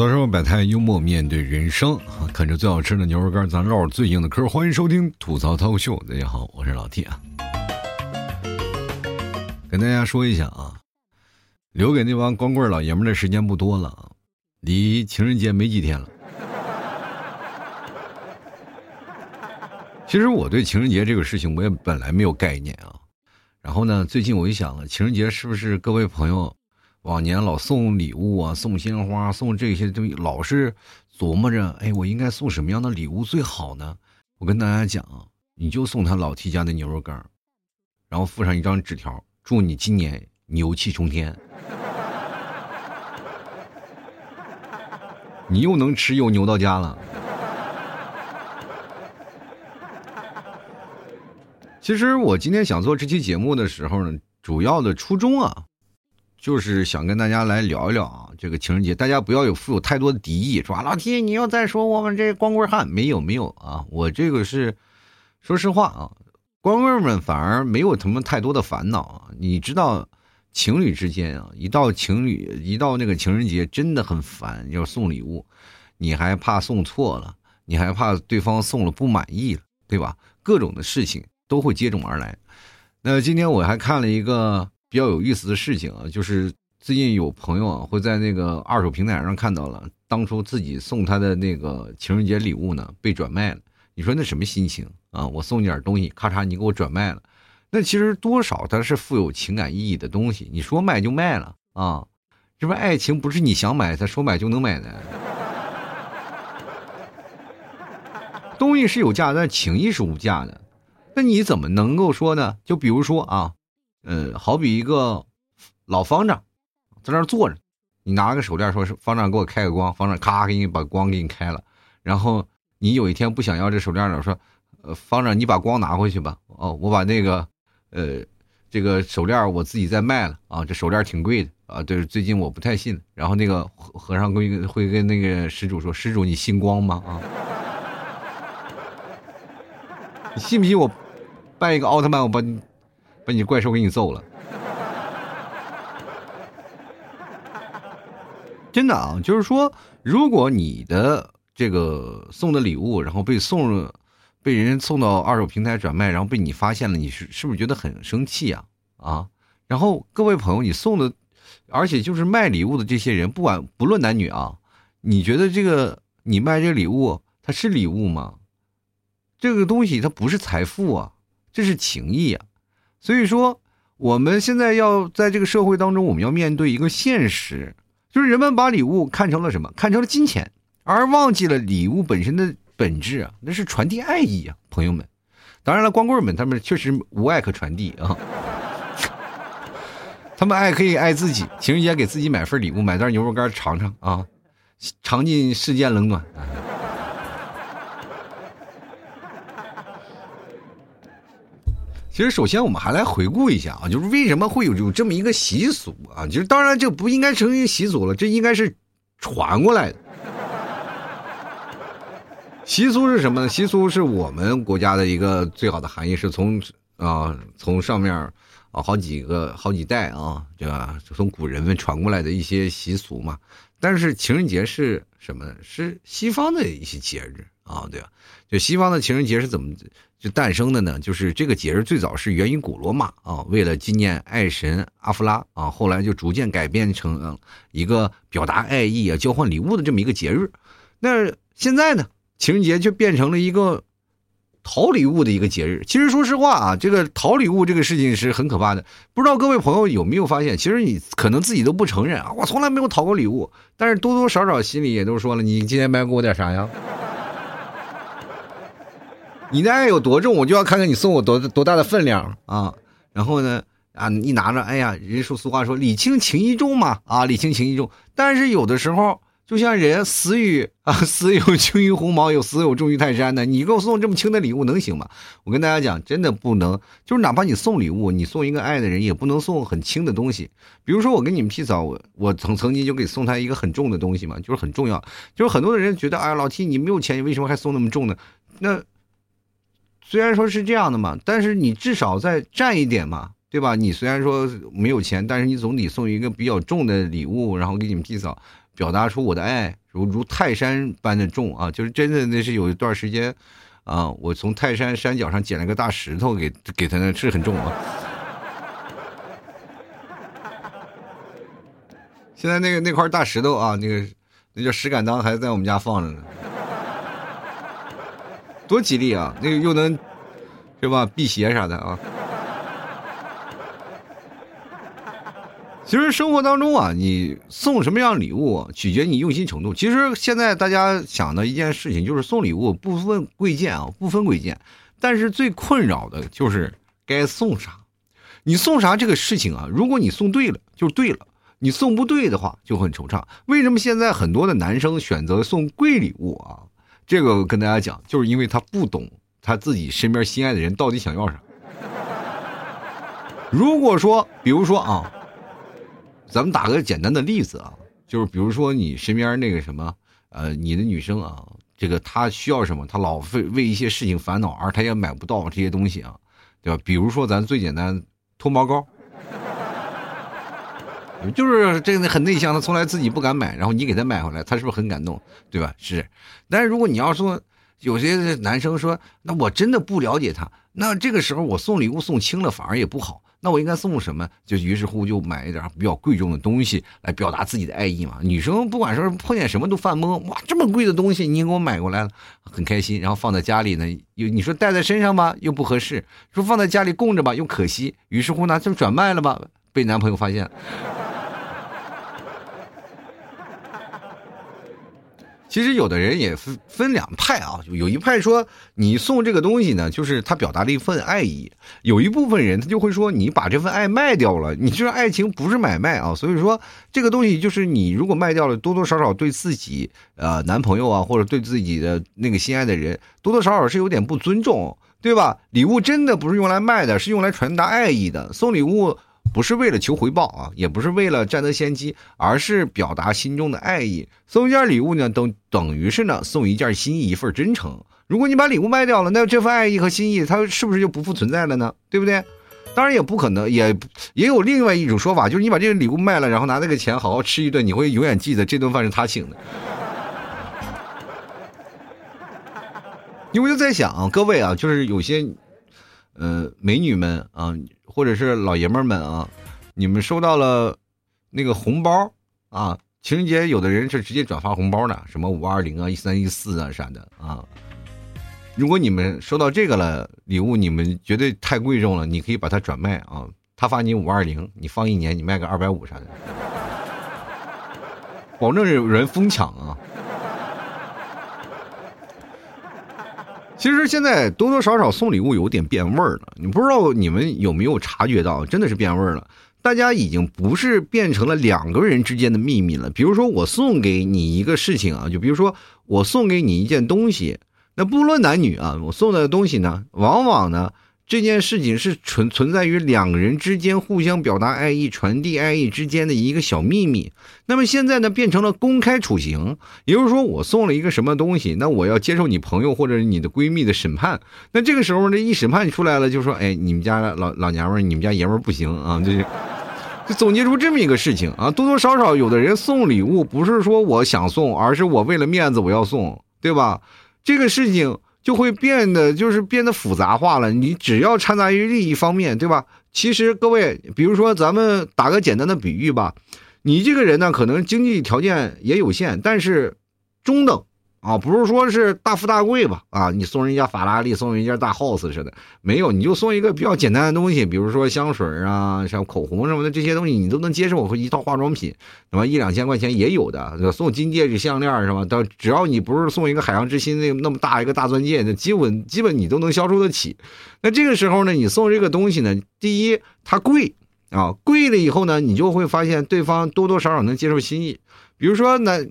槽生活百态，幽默面对人生啊！啃着最好吃的牛肉干，咱唠最硬的嗑。欢迎收听吐槽涛秀，大家好，我是老 T 啊。跟大家说一下啊，留给那帮光棍老爷们的时间不多了啊，离情人节没几天了。其实我对情人节这个事情，我也本来没有概念啊。然后呢，最近我一想了，情人节是不是各位朋友？往年老送礼物啊，送鲜花，送这些东西，老是琢磨着，哎，我应该送什么样的礼物最好呢？我跟大家讲，你就送他老 T 家的牛肉干然后附上一张纸条，祝你今年牛气冲天。你又能吃又牛到家了。其实我今天想做这期节目的时候呢，主要的初衷啊。就是想跟大家来聊一聊啊，这个情人节，大家不要有负有太多的敌意，说老铁，你又在说我们这光棍汉，没有没有啊，我这个是，说实话啊，光棍们反而没有什么太多的烦恼啊。你知道，情侣之间啊，一到情侣一到那个情人节，真的很烦，要送礼物，你还怕送错了，你还怕对方送了不满意了，对吧？各种的事情都会接踵而来。那今天我还看了一个。比较有意思的事情啊，就是最近有朋友啊会在那个二手平台上看到了当初自己送他的那个情人节礼物呢被转卖了。你说那什么心情啊？我送你点东西，咔嚓你给我转卖了，那其实多少它是富有情感意义的东西。你说卖就卖了啊？这不爱情不是你想买他说买就能买的，东西是有价，但情谊是无价的。那你怎么能够说呢？就比如说啊。嗯，好比一个老方丈在那坐着，你拿个手链说是方丈给我开个光，方丈咔给你把光给你开了。然后你有一天不想要这手链了，说，呃，方丈你把光拿回去吧。哦，我把那个，呃，这个手链我自己再卖了啊，这手链挺贵的啊。对，最近我不太信。然后那个和尚会会跟那个施主说，施主你信光吗？啊，你信不信我扮一个奥特曼，我把你。把你怪兽给你揍了，真的啊！就是说，如果你的这个送的礼物，然后被送，被人送到二手平台转卖，然后被你发现了，你是是不是觉得很生气啊？啊！然后各位朋友，你送的，而且就是卖礼物的这些人，不管不论男女啊，你觉得这个你卖这个礼物，它是礼物吗？这个东西它不是财富啊，这是情谊啊！所以说，我们现在要在这个社会当中，我们要面对一个现实，就是人们把礼物看成了什么？看成了金钱，而忘记了礼物本身的本质啊，那是传递爱意啊，朋友们。当然了，光棍们他们确实无爱可传递啊，他们爱可以爱自己，情人节给自己买份礼物，买袋牛肉干尝尝啊，尝尽世间冷暖。其实，首先我们还来回顾一下啊，就是为什么会有有这么一个习俗啊？就是当然，这不应该成为习俗了，这应该是传过来的。习俗是什么呢？习俗是我们国家的一个最好的含义，是从啊从上面啊好几个好几代啊，对吧？从古人们传过来的一些习俗嘛。但是情人节是什么呢？是西方的一些节日啊，对吧？就西方的情人节是怎么？就诞生的呢，就是这个节日最早是源于古罗马啊，为了纪念爱神阿芙拉啊，后来就逐渐改变成一个表达爱意啊、交换礼物的这么一个节日。那现在呢，情人节就变成了一个讨礼物的一个节日。其实说实话啊，这个讨礼物这个事情是很可怕的。不知道各位朋友有没有发现，其实你可能自己都不承认啊，我从来没有讨过礼物，但是多多少少心里也都说了，你今天买给我点啥呀？你的爱有多重，我就要看看你送我多多大的分量啊！然后呢，啊，你拿着，哎呀，人说俗话说礼轻情意重嘛，啊，礼轻情意重。但是有的时候，就像人死于 啊，死有轻于鸿毛，有死有重于泰山的。你给我送这么轻的礼物能行吗？我跟大家讲，真的不能。就是哪怕你送礼物，你送一个爱的人，也不能送很轻的东西。比如说我跟你们劈嫂，我我曾曾经就给送他一个很重的东西嘛，就是很重要。就是很多的人觉得，哎，老七你没有钱，你为什么还送那么重呢？那。虽然说是这样的嘛，但是你至少再占一点嘛，对吧？你虽然说没有钱，但是你总得送一个比较重的礼物，然后给你们弟嫂，表达出我的爱，如如泰山般的重啊！就是真的，那是有一段时间，啊，我从泰山山脚上捡了个大石头给给他，那是很重啊。现在那个那块大石头啊，那个那叫石敢当，还在我们家放着呢，多吉利啊！那个又能是吧辟邪啥的啊。其实生活当中啊，你送什么样礼物，取决你用心程度。其实现在大家想的一件事情就是送礼物不分贵贱啊，不分贵贱。但是最困扰的就是该送啥。你送啥这个事情啊，如果你送对了就对了，你送不对的话就很惆怅。为什么现在很多的男生选择送贵礼物啊？这个跟大家讲，就是因为他不懂他自己身边心爱的人到底想要啥。如果说，比如说啊。咱们打个简单的例子啊，就是比如说你身边那个什么，呃，你的女生啊，这个她需要什么，她老为为一些事情烦恼，而她也买不到这些东西啊，对吧？比如说咱最简单脱毛膏，就是这个很内向，她从来自己不敢买，然后你给她买回来，她是不是很感动，对吧？是。但是如果你要说有些男生说，那我真的不了解他，那这个时候我送礼物送轻了反而也不好。那我应该送什么？就于是乎就买一点比较贵重的东西来表达自己的爱意嘛。女生不管说碰见什么都犯懵，哇，这么贵的东西你给我买过来了，很开心。然后放在家里呢，又你说带在身上吧，又不合适；说放在家里供着吧，又可惜。于是乎呢，就转卖了吧，被男朋友发现。其实有的人也分分两派啊，有一派说你送这个东西呢，就是他表达了一份爱意；有一部分人他就会说你把这份爱卖掉了，你这爱情不是买卖啊。所以说这个东西就是你如果卖掉了，多多少少对自己呃男朋友啊，或者对自己的那个心爱的人，多多少少是有点不尊重，对吧？礼物真的不是用来卖的，是用来传达爱意的。送礼物。不是为了求回报啊，也不是为了占得先机，而是表达心中的爱意。送一件礼物呢，等等于是呢送一件心意，一份真诚。如果你把礼物卖掉了，那这份爱意和心意，它是不是就不复存在了呢？对不对？当然也不可能，也也有另外一种说法，就是你把这个礼物卖了，然后拿那个钱好好吃一顿，你会永远记得这顿饭是他请的。因为我就在想，各位啊，就是有些，呃，美女们啊。或者是老爷们们啊，你们收到了那个红包啊？情人节有的人是直接转发红包的，什么五二零啊、一三一四啊啥的啊。如果你们收到这个了礼物，你们觉得太贵重了，你可以把它转卖啊。他发你五二零，你放一年，你卖个二百五啥的，保证有人疯抢啊。其实现在多多少少送礼物有点变味儿了，你不知道你们有没有察觉到，真的是变味儿了。大家已经不是变成了两个人之间的秘密了。比如说我送给你一个事情啊，就比如说我送给你一件东西，那不论男女啊，我送的东西呢，往往呢。这件事情是存存在于两个人之间互相表达爱意、传递爱意之间的一个小秘密。那么现在呢，变成了公开处刑。也就是说，我送了一个什么东西，那我要接受你朋友或者你的闺蜜的审判。那这个时候呢，一审判出来了，就说：“哎，你们家老老娘们儿，你们家爷们儿不行啊！”就是就总结出这么一个事情啊。多多少少，有的人送礼物不是说我想送，而是我为了面子我要送，对吧？这个事情。就会变得就是变得复杂化了。你只要掺杂于利益方面，对吧？其实各位，比如说咱们打个简单的比喻吧，你这个人呢，可能经济条件也有限，但是中等。啊，不是说是大富大贵吧？啊，你送人家法拉利，送人家大 house 似的，没有，你就送一个比较简单的东西，比如说香水啊，像口红什么的这些东西，你都能接受。和一套化妆品，什么一两千块钱也有的，送金戒指、项链是吧？到只要你不是送一个海洋之心那那么大一个大钻戒，那基本基本你都能消受得起。那这个时候呢，你送这个东西呢，第一它贵啊，贵了以后呢，你就会发现对方多多少少能接受心意，比如说那。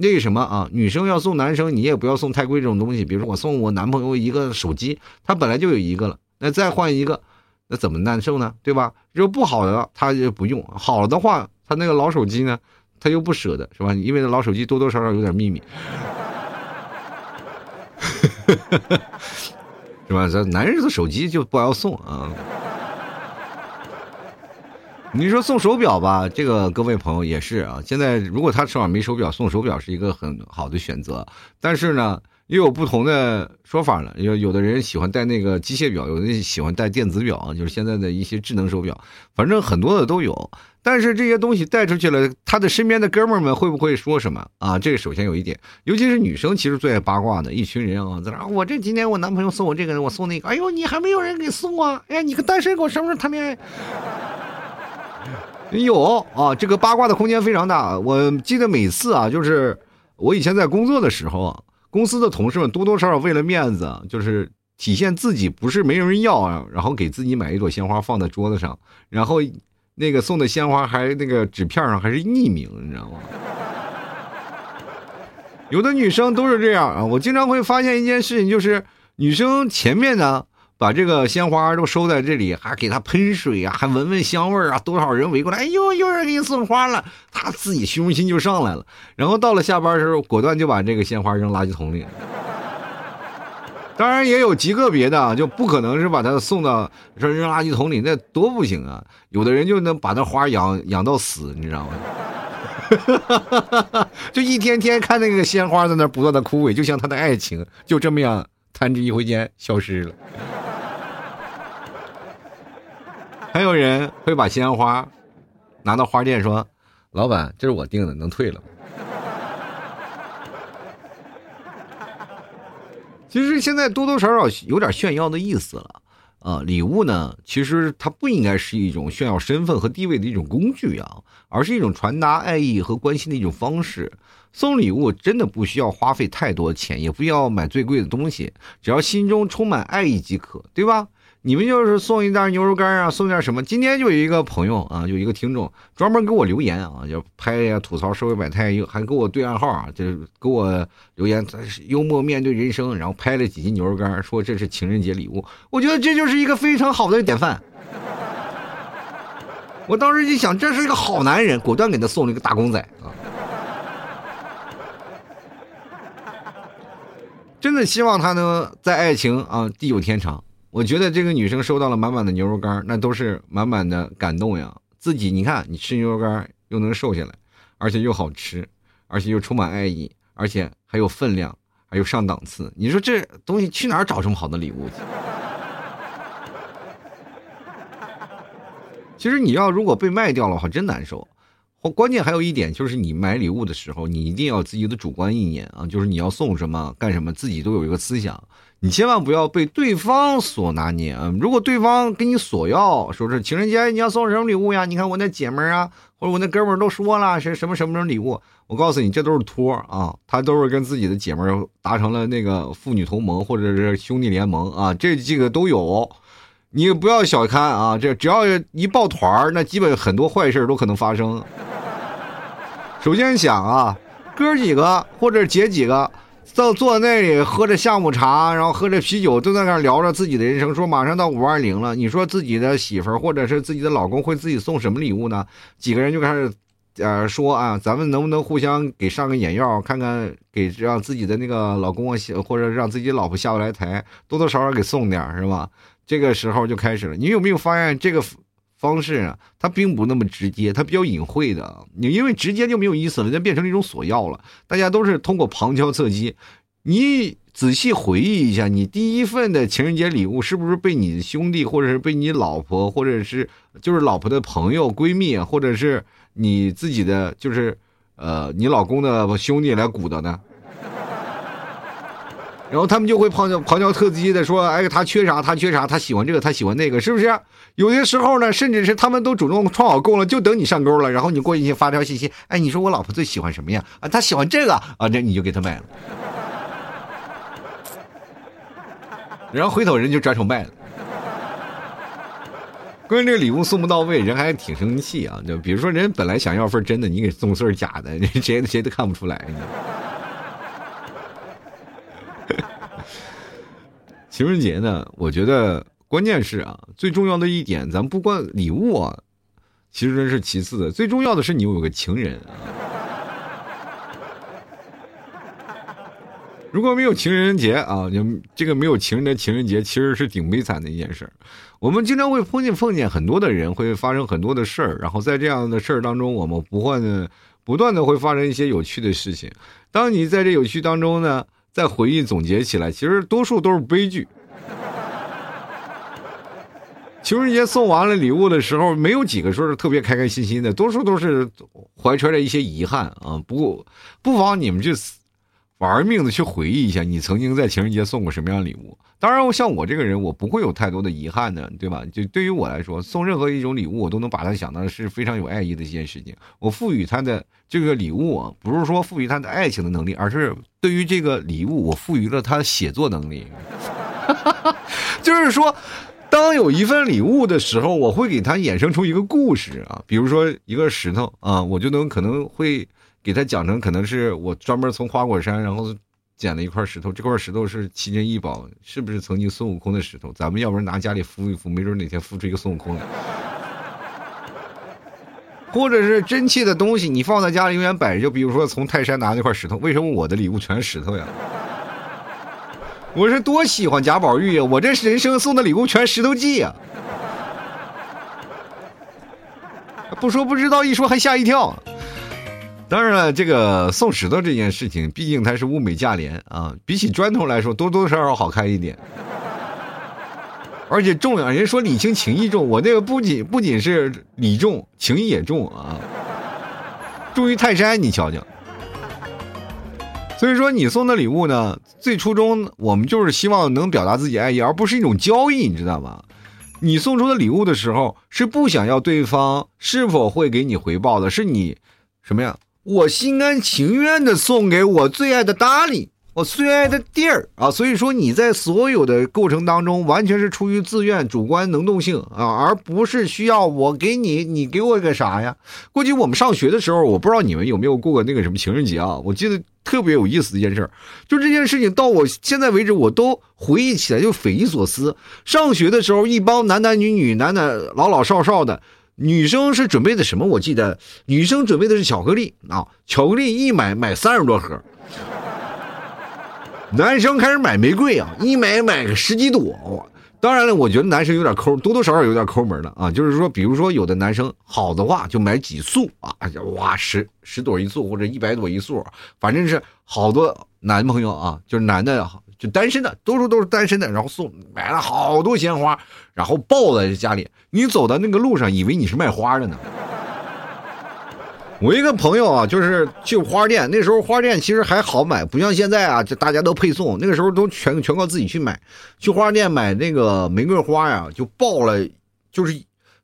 那什么啊，女生要送男生，你也不要送太贵这种东西。比如说我送我男朋友一个手机，他本来就有一个了，那再换一个，那怎么难受呢？对吧？如果不好的他就不用，好的话，他那个老手机呢，他又不舍得，是吧？因为那老手机多多少少有点秘密，是吧？这男人的手机就不要送啊。你说送手表吧，这个各位朋友也是啊。现在如果他手上没手表，送手表是一个很好的选择。但是呢，又有不同的说法了。有有的人喜欢戴那个机械表，有的人喜欢戴电子表，就是现在的一些智能手表，反正很多的都有。但是这些东西带出去了，他的身边的哥们儿们会不会说什么啊？这个首先有一点，尤其是女生，其实最爱八卦的一群人啊，在那我这今年我男朋友送我这个，我送那个，哎呦，你还没有人给送啊？哎呀，你个单身狗什么时候谈恋爱？有啊，这个八卦的空间非常大。我记得每次啊，就是我以前在工作的时候啊，公司的同事们多多少少为了面子，就是体现自己不是没人要啊，然后给自己买一朵鲜花放在桌子上，然后那个送的鲜花还那个纸片上还是匿名，你知道吗？有的女生都是这样啊。我经常会发现一件事情，就是女生前面呢。把这个鲜花都收在这里，还给他喷水啊，还闻闻香味啊！多少人围过来，哎呦，有人给你送花了，他自己虚荣心就上来了。然后到了下班的时候，果断就把这个鲜花扔垃圾桶里。当然也有极个别的啊，就不可能是把它送到说扔垃圾桶里，那多不行啊！有的人就能把那花养养到死，你知道吗？就一天天看那个鲜花在那不断的枯萎，就像他的爱情就这么样弹指一挥间消失了。还有人会把鲜花拿到花店说：“老板，这是我订的，能退了吗？” 其实现在多多少少有点炫耀的意思了啊！礼物呢，其实它不应该是一种炫耀身份和地位的一种工具啊，而是一种传达爱意和关心的一种方式。送礼物真的不需要花费太多钱，也不要买最贵的东西，只要心中充满爱意即可，对吧？你们就是送一袋牛肉干啊，送点什么？今天就有一个朋友啊，有一个听众专门给我留言啊，就拍呀吐槽社会百态，又还给我对暗号啊，就给我留言，幽默面对人生，然后拍了几斤牛肉干，说这是情人节礼物。我觉得这就是一个非常好的典范。我当时一想，这是一个好男人，果断给他送了一个大公仔啊。真的希望他能在爱情啊地久天长。我觉得这个女生收到了满满的牛肉干，那都是满满的感动呀。自己你看，你吃牛肉干又能瘦下来，而且又好吃，而且又充满爱意，而且还有分量，还有上档次。你说这东西去哪儿找这么好的礼物？其实你要如果被卖掉了话，真难受。关键还有一点就是，你买礼物的时候，你一定要自己的主观意念啊，就是你要送什么干什么，自己都有一个思想。你千万不要被对方所拿捏啊！如果对方跟你索要，说是情人节你要送什么礼物呀？你看我那姐们儿啊，或者我那哥们儿都说了是什么什么什么礼物，我告诉你，这都是托啊！他都是跟自己的姐们儿达成了那个父女同盟或者是兄弟联盟啊，这几个都有。你不要小看啊，这只要一抱团儿，那基本很多坏事都可能发生。首先想啊，哥几个或者姐几个。坐坐那里喝着下午茶，然后喝着啤酒，都在那聊着自己的人生，说马上到五二零了。你说自己的媳妇儿或者是自己的老公会自己送什么礼物呢？几个人就开始，呃，说啊，咱们能不能互相给上个眼药，看看给让自己的那个老公啊，或者让自己老婆下不来台，多多少少给送点是吧？这个时候就开始了。你有没有发现这个？方式啊，它并不那么直接，它比较隐晦的。你因为直接就没有意思了，就变成了一种索要了。大家都是通过旁敲侧击。你仔细回忆一下，你第一份的情人节礼物是不是被你的兄弟，或者是被你老婆，或者是就是老婆的朋友、闺蜜，或者是你自己的，就是呃你老公的兄弟来鼓捣呢？然后他们就会旁敲旁敲侧击的说：“哎，他缺啥？他缺啥？他喜欢这个，他喜欢那个，是不是？有些时候呢，甚至是他们都主动创好供了，就等你上钩了。然后你过去发条信息，哎，你说我老婆最喜欢什么呀？啊，她喜欢这个啊，那你就给她买了。然后回头人就转手卖了。关键这个礼物送不到位，人还挺生气啊。就比如说，人本来想要份真的，你给送份假的，谁谁都看不出来。” 情人节呢，我觉得关键是啊，最重要的一点，咱不光礼物啊，其实是其次的，最重要的是你有个情人啊。如果没有情人节啊，就这个没有情人的情人节，其实是挺悲惨的一件事我们经常会碰见碰见很多的人，会发生很多的事儿，然后在这样的事儿当中，我们不断的不断的会发生一些有趣的事情。当你在这有趣当中呢，再回忆总结起来，其实多数都是悲剧。情人节送完了礼物的时候，没有几个说是特别开开心心的，多数都是怀揣着一些遗憾啊。不过，不妨你们就。玩命的去回忆一下，你曾经在情人节送过什么样的礼物？当然，像我这个人，我不会有太多的遗憾的，对吧？就对于我来说，送任何一种礼物，我都能把它想到是非常有爱意的一件事情。我赋予他的这个礼物啊，不是说赋予他的爱情的能力，而是对于这个礼物，我赋予了他写作能力。就是说，当有一份礼物的时候，我会给他衍生出一个故事啊，比如说一个石头啊，我就能可能会。给他讲成可能是我专门从花果山然后捡了一块石头，这块石头是奇珍异宝，是不是曾经孙悟空的石头？咱们要不然拿家里敷一敷，没准哪天敷出一个孙悟空来。或者是真气的东西，你放在家里永远摆着。就比如说从泰山拿那块石头，为什么我的礼物全是石头呀？我是多喜欢贾宝玉呀！我这人生送的礼物全石头记呀！不说不知道，一说还吓一跳。当然了，这个送石头这件事情，毕竟它是物美价廉啊，比起砖头来说，多多少少好看一点。而且重量，人说礼轻情意重，我那个不仅不仅是礼重，情意也重啊，重于泰山，你瞧瞧。所以说，你送的礼物呢，最初衷我们就是希望能表达自己爱意，而不是一种交易，你知道吗？你送出的礼物的时候，是不想要对方是否会给你回报的，是你什么呀？我心甘情愿的送给我最爱的达理，我最爱的地儿啊！所以说你在所有的过程当中，完全是出于自愿、主观能动性啊，而不是需要我给你，你给我个啥呀？过去我们上学的时候，我不知道你们有没有过过那个什么情人节啊？我记得特别有意思的一件事，就这件事情到我现在为止，我都回忆起来就匪夷所思。上学的时候，一帮男男女女、男男老老少少的。女生是准备的什么？我记得女生准备的是巧克力啊，巧克力一买买三十多盒。男生开始买玫瑰啊，一买买个十几朵。当然了，我觉得男生有点抠，多多少少有点抠门的啊。就是说，比如说有的男生好的话就买几束啊，哇，十十朵一束或者一百朵一束，反正是好多男朋友啊，就是男的。就单身的，多数都是单身的，然后送买了好多鲜花，然后抱在家里。你走到那个路上，以为你是卖花的呢。我一个朋友啊，就是去花店，那时候花店其实还好买，不像现在啊，就大家都配送。那个时候都全全靠自己去买。去花店买那个玫瑰花呀，就爆了，就是。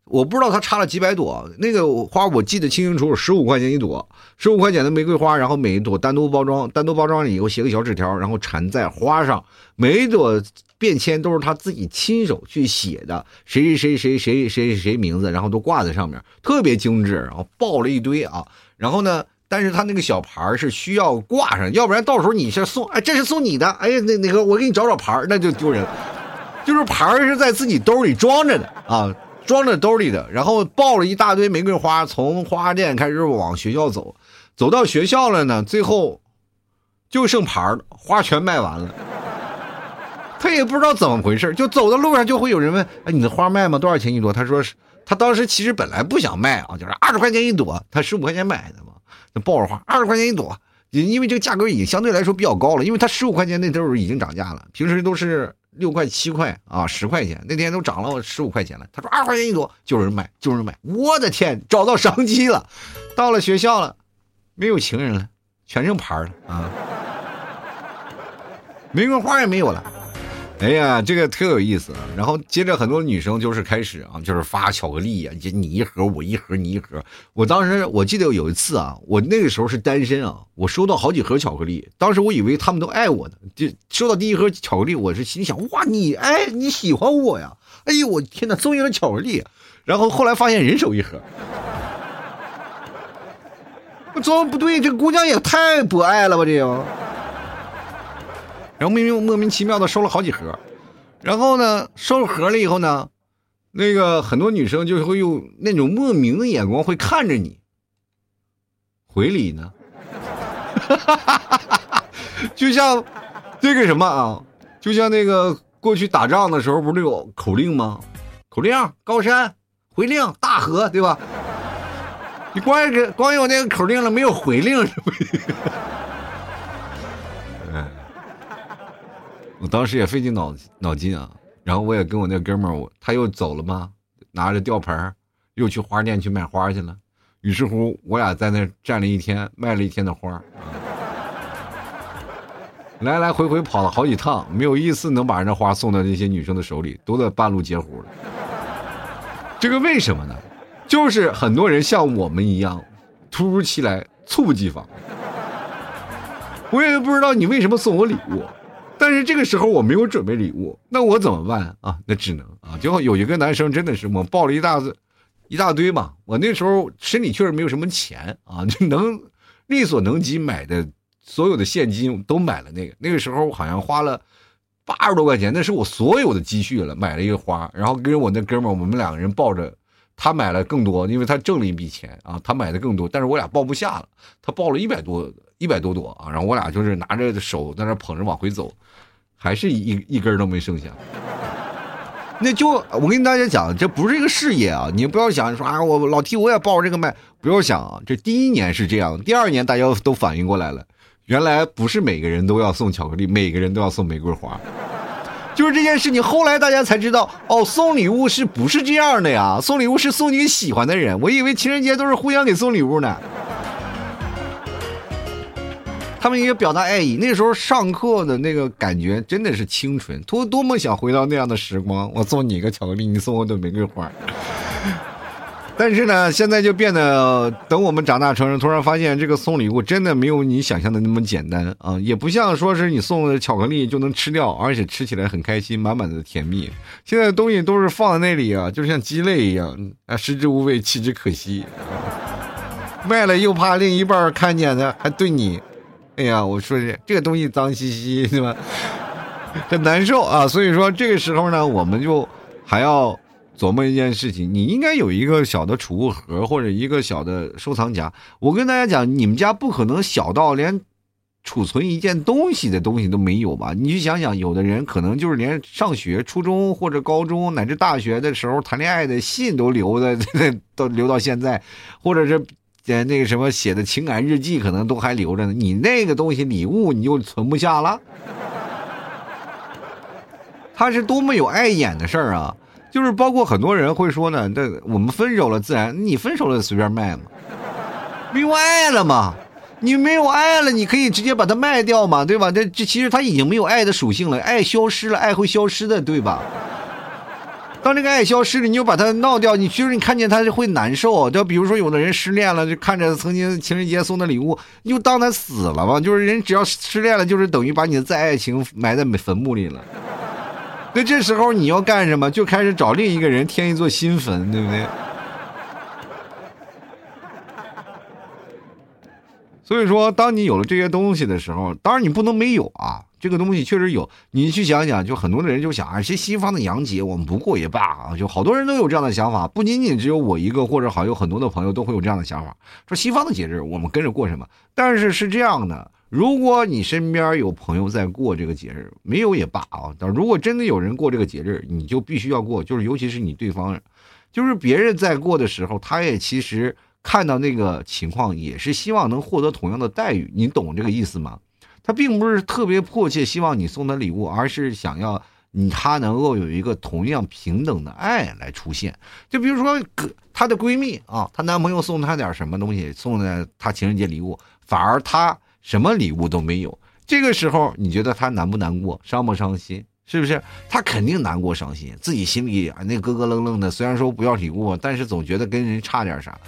我不知道他插了几百朵，那个花我记得清清楚楚，十五块钱一朵，十五块钱的玫瑰花，然后每一朵单独包装，单独包装了以后写个小纸条，然后缠在花上，每一朵便签都是他自己亲手去写的，谁谁谁谁谁谁谁名字，然后都挂在上面，特别精致，然后抱了一堆啊，然后呢，但是他那个小牌是需要挂上，要不然到时候你是送，哎，这是送你的，哎呀，那那个我给你找找牌那就丢人，就是牌是在自己兜里装着的啊。装在兜里的，然后抱了一大堆玫瑰花，从花店开始往学校走，走到学校了呢，最后就剩牌了，花全卖完了。他也不知道怎么回事，就走到路上就会有人问：“哎，你的花卖吗？多少钱一朵？”他说：“是，他当时其实本来不想卖啊，就是二十块钱一朵，他十五块钱买的嘛，那抱着花二十块钱一朵，因为这个价格已经相对来说比较高了，因为他十五块钱那阵儿已经涨价了，平时都是。”六块七块啊，十块钱，那天都涨了十五块钱了。他说二块钱一朵，就有人买，就有人买。我的天，找到商机了。到了学校了，没有情人了，全剩牌了啊，玫瑰花也没有了。哎呀，这个特有意思。然后接着很多女生就是开始啊，就是发巧克力呀，就你一盒我一盒你一盒。我当时我记得有一次啊，我那个时候是单身啊，我收到好几盒巧克力。当时我以为他们都爱我呢，就收到第一盒巧克力，我是心想哇，你哎你喜欢我呀？哎呦我天哪，送一盒巧克力。然后后来发现人手一盒，我怎么不对？这姑娘也太博爱了吧，这样。然后明明莫名其妙的收了好几盒，然后呢，收了盒了以后呢，那个很多女生就会用那种莫名的眼光会看着你。回礼呢，就像这个什么啊，就像那个过去打仗的时候，不是有口令吗？口令：高山回令，大河，对吧？你光是光有那个口令了，没有回令，是不是？我当时也费尽脑脑筋啊。然后我也跟我那哥们儿，我他又走了吗？拿着吊盆又去花店去买花去了。于是乎，我俩在那站了一天，卖了一天的花来来回回跑了好几趟，没有一次能把人家花送到那些女生的手里，都在半路截胡了。这个为什么呢？就是很多人像我们一样，突如其来，猝不及防。我也不知道你为什么送我礼物，但是这个时候我没有准备礼物，那我怎么办啊？那只能啊，就有一个男生真的是我抱了一大一大堆嘛。我那时候身体确实没有什么钱啊，就能力所能及买的所有的现金都买了那个。那个时候好像花了八十多块钱，那是我所有的积蓄了，买了一个花，然后跟我那哥们儿，我们两个人抱着。他买了更多，因为他挣了一笔钱啊，他买的更多，但是我俩抱不下了，他抱了一百多一百多朵啊，然后我俩就是拿着手在那捧着往回走，还是一一根都没剩下。那就我跟大家讲，这不是一个事业啊，你不要想说啊，我老提我也抱着这个卖，不要想啊，这第一年是这样，第二年大家都反应过来了，原来不是每个人都要送巧克力，每个人都要送玫瑰花。就是这件事情，后来大家才知道，哦，送礼物是不是这样的呀？送礼物是送你喜欢的人，我以为情人节都是互相给送礼物呢。他们也表达爱意，那时候上课的那个感觉真的是清纯，多多么想回到那样的时光。我送你一个巧克力，你送我朵玫瑰花。但是呢，现在就变得，等我们长大成人，突然发现这个送礼物真的没有你想象的那么简单啊！也不像说是你送的巧克力就能吃掉，而且吃起来很开心，满满的甜蜜。现在东西都是放在那里啊，就像鸡肋一样啊，食之无味，弃之可惜。卖了又怕另一半看见呢还对你，哎呀，我说这这个东西脏兮兮，对吧？很难受啊！所以说这个时候呢，我们就还要。琢磨一件事情，你应该有一个小的储物盒或者一个小的收藏夹。我跟大家讲，你们家不可能小到连储存一件东西的东西都没有吧？你去想想，有的人可能就是连上学、初中或者高中乃至大学的时候谈恋爱的信都留的，都留到现在，或者是呃那个什么写的情感日记，可能都还留着呢。你那个东西礼物你就存不下了，他是多么有碍眼的事儿啊！就是包括很多人会说呢，这我们分手了，自然你分手了随便卖嘛，没有爱了嘛，你没有爱了，你可以直接把它卖掉嘛，对吧？这这其实它已经没有爱的属性了，爱消失了，爱会消失的，对吧？当这个爱消失了，你就把它闹掉，你其实你看见它就会难受。就比如说有的人失恋了，就看着曾经情人节送的礼物，你就当他死了吧。就是人只要失恋了，就是等于把你的再爱情埋在坟墓里了。那这时候你要干什么？就开始找另一个人添一座新坟，对不对？所以说，当你有了这些东西的时候，当然你不能没有啊。这个东西确实有，你去想想，就很多的人就想啊，这西方的洋节我们不过也罢啊，就好多人都有这样的想法，不仅仅只有我一个，或者好有很多的朋友都会有这样的想法，说西方的节日我们跟着过什么？但是是这样的。如果你身边有朋友在过这个节日，没有也罢啊。但如果真的有人过这个节日，你就必须要过。就是尤其是你对方，就是别人在过的时候，他也其实看到那个情况，也是希望能获得同样的待遇。你懂这个意思吗？他并不是特别迫切希望你送他礼物，而是想要你他能够有一个同样平等的爱来出现。就比如说，她的闺蜜啊，她男朋友送她点什么东西，送的她情人节礼物，反而她。什么礼物都没有，这个时候你觉得他难不难过，伤不伤心？是不是？他肯定难过伤心，自己心里啊那咯咯愣愣的。虽然说不要礼物，但是总觉得跟人差点啥。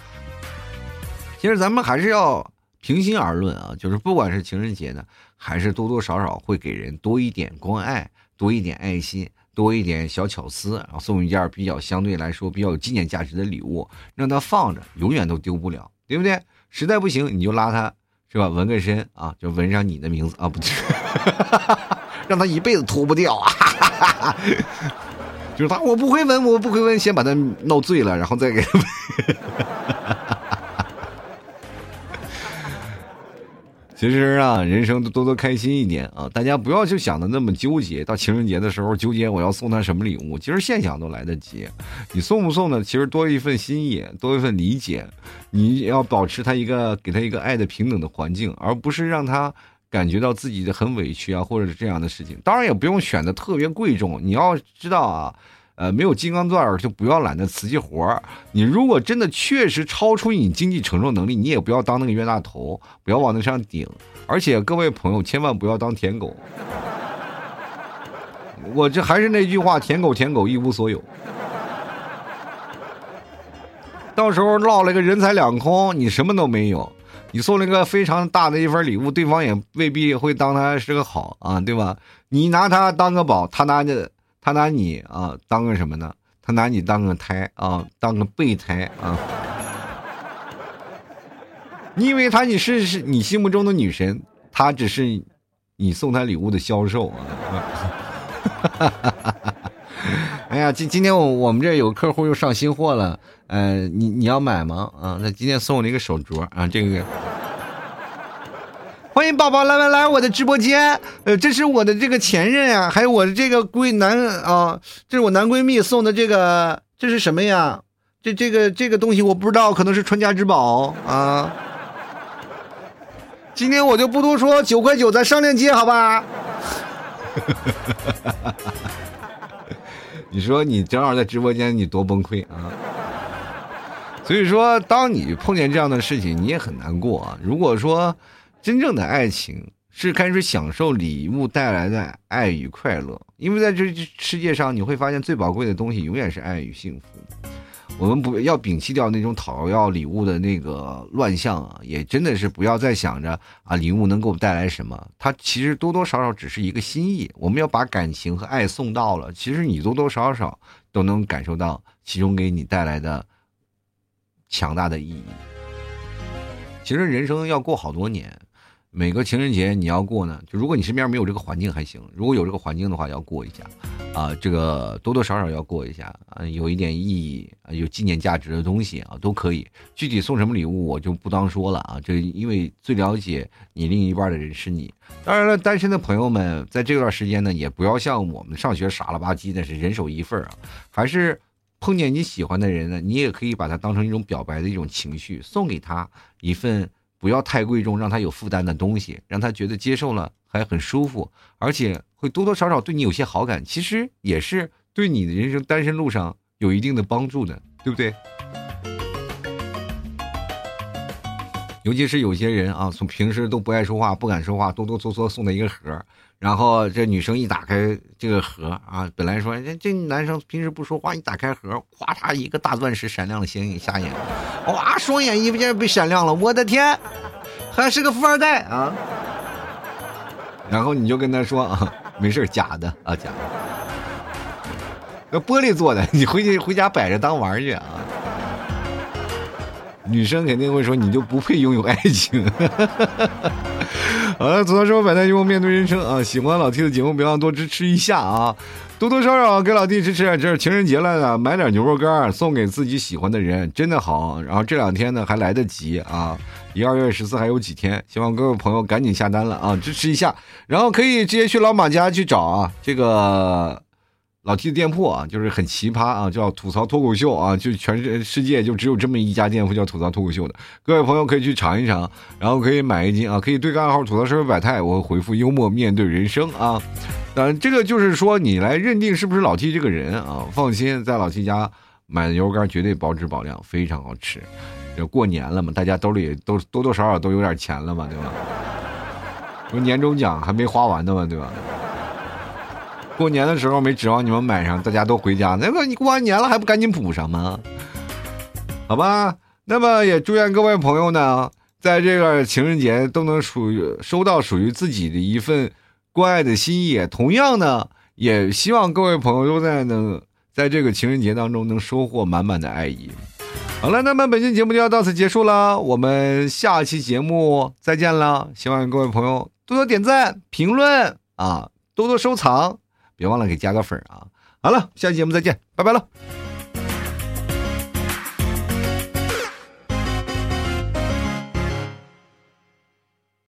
其实咱们还是要平心而论啊，就是不管是情人节呢，还是多多少少会给人多一点关爱，多一点爱心，多一点小巧思，然后送一件比较相对来说比较有纪念价值的礼物，让他放着，永远都丢不了，对不对？实在不行，你就拉他。是吧？纹个身啊，就纹上你的名字啊，不，让他一辈子脱不掉啊！就是他，我不会纹，我不会纹，先把他闹醉了，然后再给他其实啊，人生多多开心一点啊！大家不要就想的那么纠结，到情人节的时候纠结我要送他什么礼物，其实现想都来得及。你送不送呢？其实多一份心意，多一份理解，你要保持他一个给他一个爱的平等的环境，而不是让他感觉到自己的很委屈啊，或者是这样的事情。当然也不用选的特别贵重，你要知道啊。呃，没有金刚钻就不要揽那瓷器活你如果真的确实超出你经济承受能力，你也不要当那个冤大头，不要往那上顶。而且各位朋友，千万不要当舔狗。我这还是那句话，舔狗舔狗一无所有。到时候落了个人财两空，你什么都没有。你送了一个非常大的一份礼物，对方也未必会当他是个好啊，对吧？你拿他当个宝，他拿着。他拿你啊当个什么呢？他拿你当个胎啊，当个备胎啊。你以为他你是是你心目中的女神，他只是你送他礼物的销售啊。哎呀，今今天我我们这有客户又上新货了，呃，你你要买吗？啊，那今天送我了一个手镯啊，这个。欢迎宝宝来来来我的直播间，呃，这是我的这个前任啊，还有我的这个闺男啊，这是我男闺蜜送的这个，这是什么呀？这这个这个东西我不知道，可能是传家之宝啊。今天我就不多说，九块九咱上链接好吧？你说你正好在直播间，你多崩溃啊！所以说，当你碰见这样的事情，你也很难过啊。如果说。真正的爱情是开始享受礼物带来的爱与快乐，因为在这世界上，你会发现最宝贵的东西永远是爱与幸福。我们不要摒弃掉那种讨要礼物的那个乱象啊，也真的是不要再想着啊礼物能给我们带来什么，它其实多多少少只是一个心意。我们要把感情和爱送到了，其实你多多少少都能感受到其中给你带来的强大的意义。其实人生要过好多年。每个情人节你要过呢，就如果你身边没有这个环境还行，如果有这个环境的话要过一下，啊，这个多多少少要过一下啊，有一点意义啊，有纪念价值的东西啊都可以。具体送什么礼物我就不当说了啊，这因为最了解你另一半的人是你。当然了，单身的朋友们在这段时间呢，也不要像我们上学傻了吧唧的，是人手一份啊，还是碰见你喜欢的人呢，你也可以把它当成一种表白的一种情绪，送给他一份。不要太贵重，让他有负担的东西，让他觉得接受了还很舒服，而且会多多少少对你有些好感，其实也是对你的人生单身路上有一定的帮助的，对不对？尤其是有些人啊，从平时都不爱说话、不敢说话，哆哆嗦嗦送的一个盒。然后这女生一打开这个盒啊，本来说这这男生平时不说话，一打开盒，哗嚓一个大钻石闪亮的显眼瞎眼，哇，双眼一不见被闪亮了，我的天，还是个富二代啊！然后你就跟他说啊，没事假的啊，假的，那玻璃做的，你回去回家摆着当玩去啊。女生肯定会说，你就不配拥有爱情。好了，吐槽生活百态，幽默面对人生啊！喜欢老 T 的节目，别忘多支持一下啊！多多少少给老弟支持。这是情人节来了，买点牛肉干送给自己喜欢的人，真的好。然后这两天呢还来得及啊，离二月十四还有几天，希望各位朋友赶紧下单了啊，支持一下。然后可以直接去老马家去找啊，这个。老 T 的店铺啊，就是很奇葩啊，叫吐槽脱口秀啊，就全世界就只有这么一家店铺叫吐槽脱口秀的，各位朋友可以去尝一尝，然后可以买一斤啊，可以对个暗号吐槽社会百态，我会回复幽默面对人生啊，嗯，这个就是说你来认定是不是老 T 这个人啊，放心，在老 T 家买的牛肉干绝对保质保量，非常好吃。这过年了嘛，大家兜里都多多少少都有点钱了嘛，对吧？说年终奖还没花完呢嘛，对吧？过年的时候没指望你们买上，大家都回家。那么你过完年了还不赶紧补上吗？好吧，那么也祝愿各位朋友呢，在这个情人节都能属于收到属于自己的一份关爱的心意。同样呢，也希望各位朋友都在能在这个情人节当中能收获满满的爱意。好了，那么本期节目就要到此结束了，我们下期节目再见了。希望各位朋友多多点赞、评论啊，多多收藏。别忘了给加个粉儿啊！好了，下期节目再见，拜拜了。